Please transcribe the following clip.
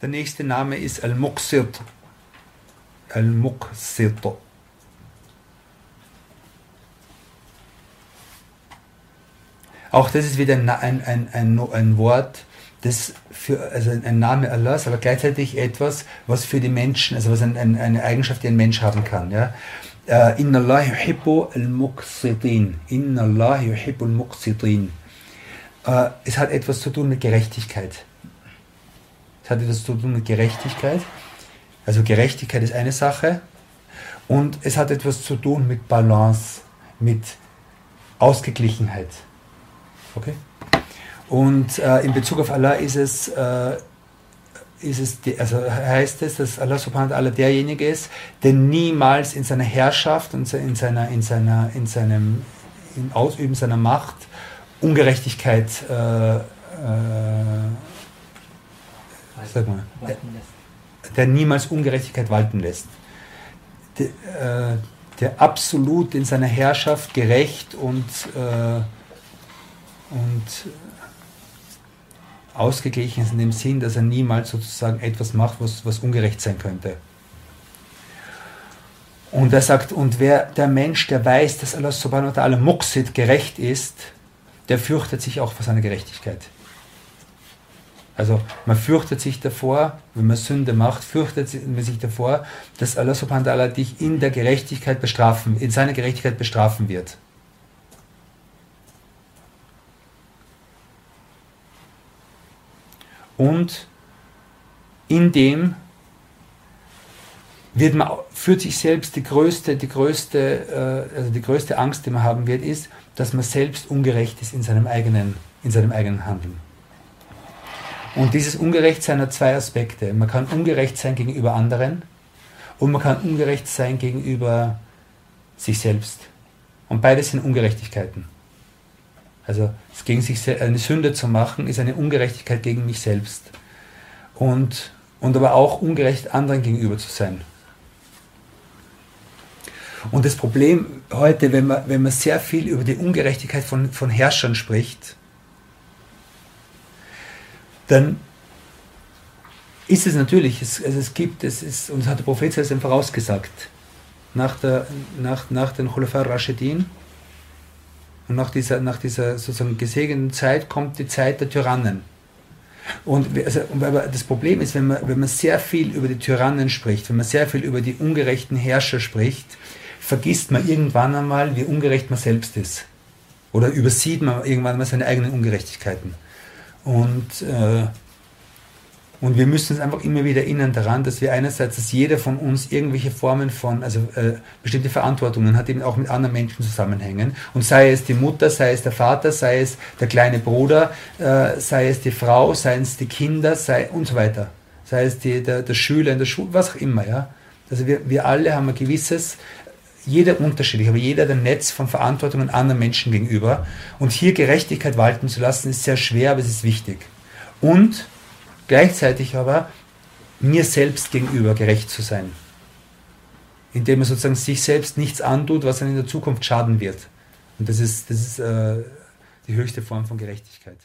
Der nächste Name ist Al-Muqsit. Al-Muqsit. Auch das ist wieder ein, ein, ein, ein, ein Wort, das für, also ein Name Allahs, aber gleichzeitig etwas, was für die Menschen, also was ein, ein, eine Eigenschaft, die ein Mensch haben kann. Ja? Uh, Inna Allah yuhibbu al-muqsitin. Inna Allah yuhibbu al-muqsitin. Uh, es hat etwas zu tun mit Gerechtigkeit. Es hat etwas zu tun mit Gerechtigkeit. Also Gerechtigkeit ist eine Sache. Und es hat etwas zu tun mit Balance, mit Ausgeglichenheit. Okay? Und äh, in Bezug auf Allah ist es, äh, ist es die, also heißt es, dass Allah subhanahu wa ta'ala derjenige ist, der niemals in seiner Herrschaft und in, seiner, in, seiner, in seinem im Ausüben seiner Macht Ungerechtigkeit äh, äh sag mal, der, der, niemals Ungerechtigkeit walten lässt. Der, äh, der absolut in seiner Herrschaft gerecht und äh, und ausgeglichen ist in dem Sinn, dass er niemals sozusagen etwas macht, was, was ungerecht sein könnte. Und er sagt, und wer der Mensch, der weiß, dass Allah subhanahu wa ta'ala Muqsid gerecht ist, der fürchtet sich auch vor seiner Gerechtigkeit. Also man fürchtet sich davor, wenn man Sünde macht, fürchtet man sich davor, dass Allah subhanahu wa ta'ala dich in der Gerechtigkeit bestrafen, in seiner Gerechtigkeit bestrafen wird. Und in dem wird man für sich selbst die größte, die größte, äh, also die größte Angst, die man haben wird, ist, dass man selbst ungerecht ist in seinem eigenen, in seinem eigenen Handeln. Und dieses Ungerechtsein hat zwei Aspekte. Man kann ungerecht sein gegenüber anderen und man kann ungerecht sein gegenüber sich selbst. Und beides sind Ungerechtigkeiten. Also es gegen sich eine Sünde zu machen, ist eine Ungerechtigkeit gegen mich selbst. Und, und aber auch ungerecht anderen gegenüber zu sein. Und das Problem heute, wenn man, wenn man sehr viel über die Ungerechtigkeit von, von Herrschern spricht, dann ist es natürlich, es, also es gibt, es ist, und das hat der Prophet selbst vorausgesagt, nach, der, nach, nach den Khulafa Rashidin, und nach dieser, nach dieser sozusagen gesegneten Zeit kommt die Zeit der Tyrannen. Und also, aber das Problem ist, wenn man, wenn man sehr viel über die Tyrannen spricht, wenn man sehr viel über die ungerechten Herrscher spricht, vergisst man irgendwann einmal, wie ungerecht man selbst ist. Oder übersieht man irgendwann mal seine eigenen Ungerechtigkeiten. Und äh, und wir müssen uns einfach immer wieder erinnern daran, dass wir einerseits, dass jeder von uns irgendwelche Formen von, also äh, bestimmte Verantwortungen hat, eben auch mit anderen Menschen zusammenhängen. Und sei es die Mutter, sei es der Vater, sei es der kleine Bruder, äh, sei es die Frau, seien es die Kinder, sei und so weiter. Sei es die, der, der Schüler in der Schule, was auch immer, ja. Also wir, wir alle haben ein gewisses, jeder unterschiedlich, aber jeder hat ein Netz von Verantwortungen anderen Menschen gegenüber. Und hier Gerechtigkeit walten zu lassen, ist sehr schwer, aber es ist wichtig. Und gleichzeitig aber mir selbst gegenüber gerecht zu sein. Indem man sozusagen sich selbst nichts antut, was einem in der Zukunft schaden wird. Und das ist, das ist äh, die höchste Form von Gerechtigkeit.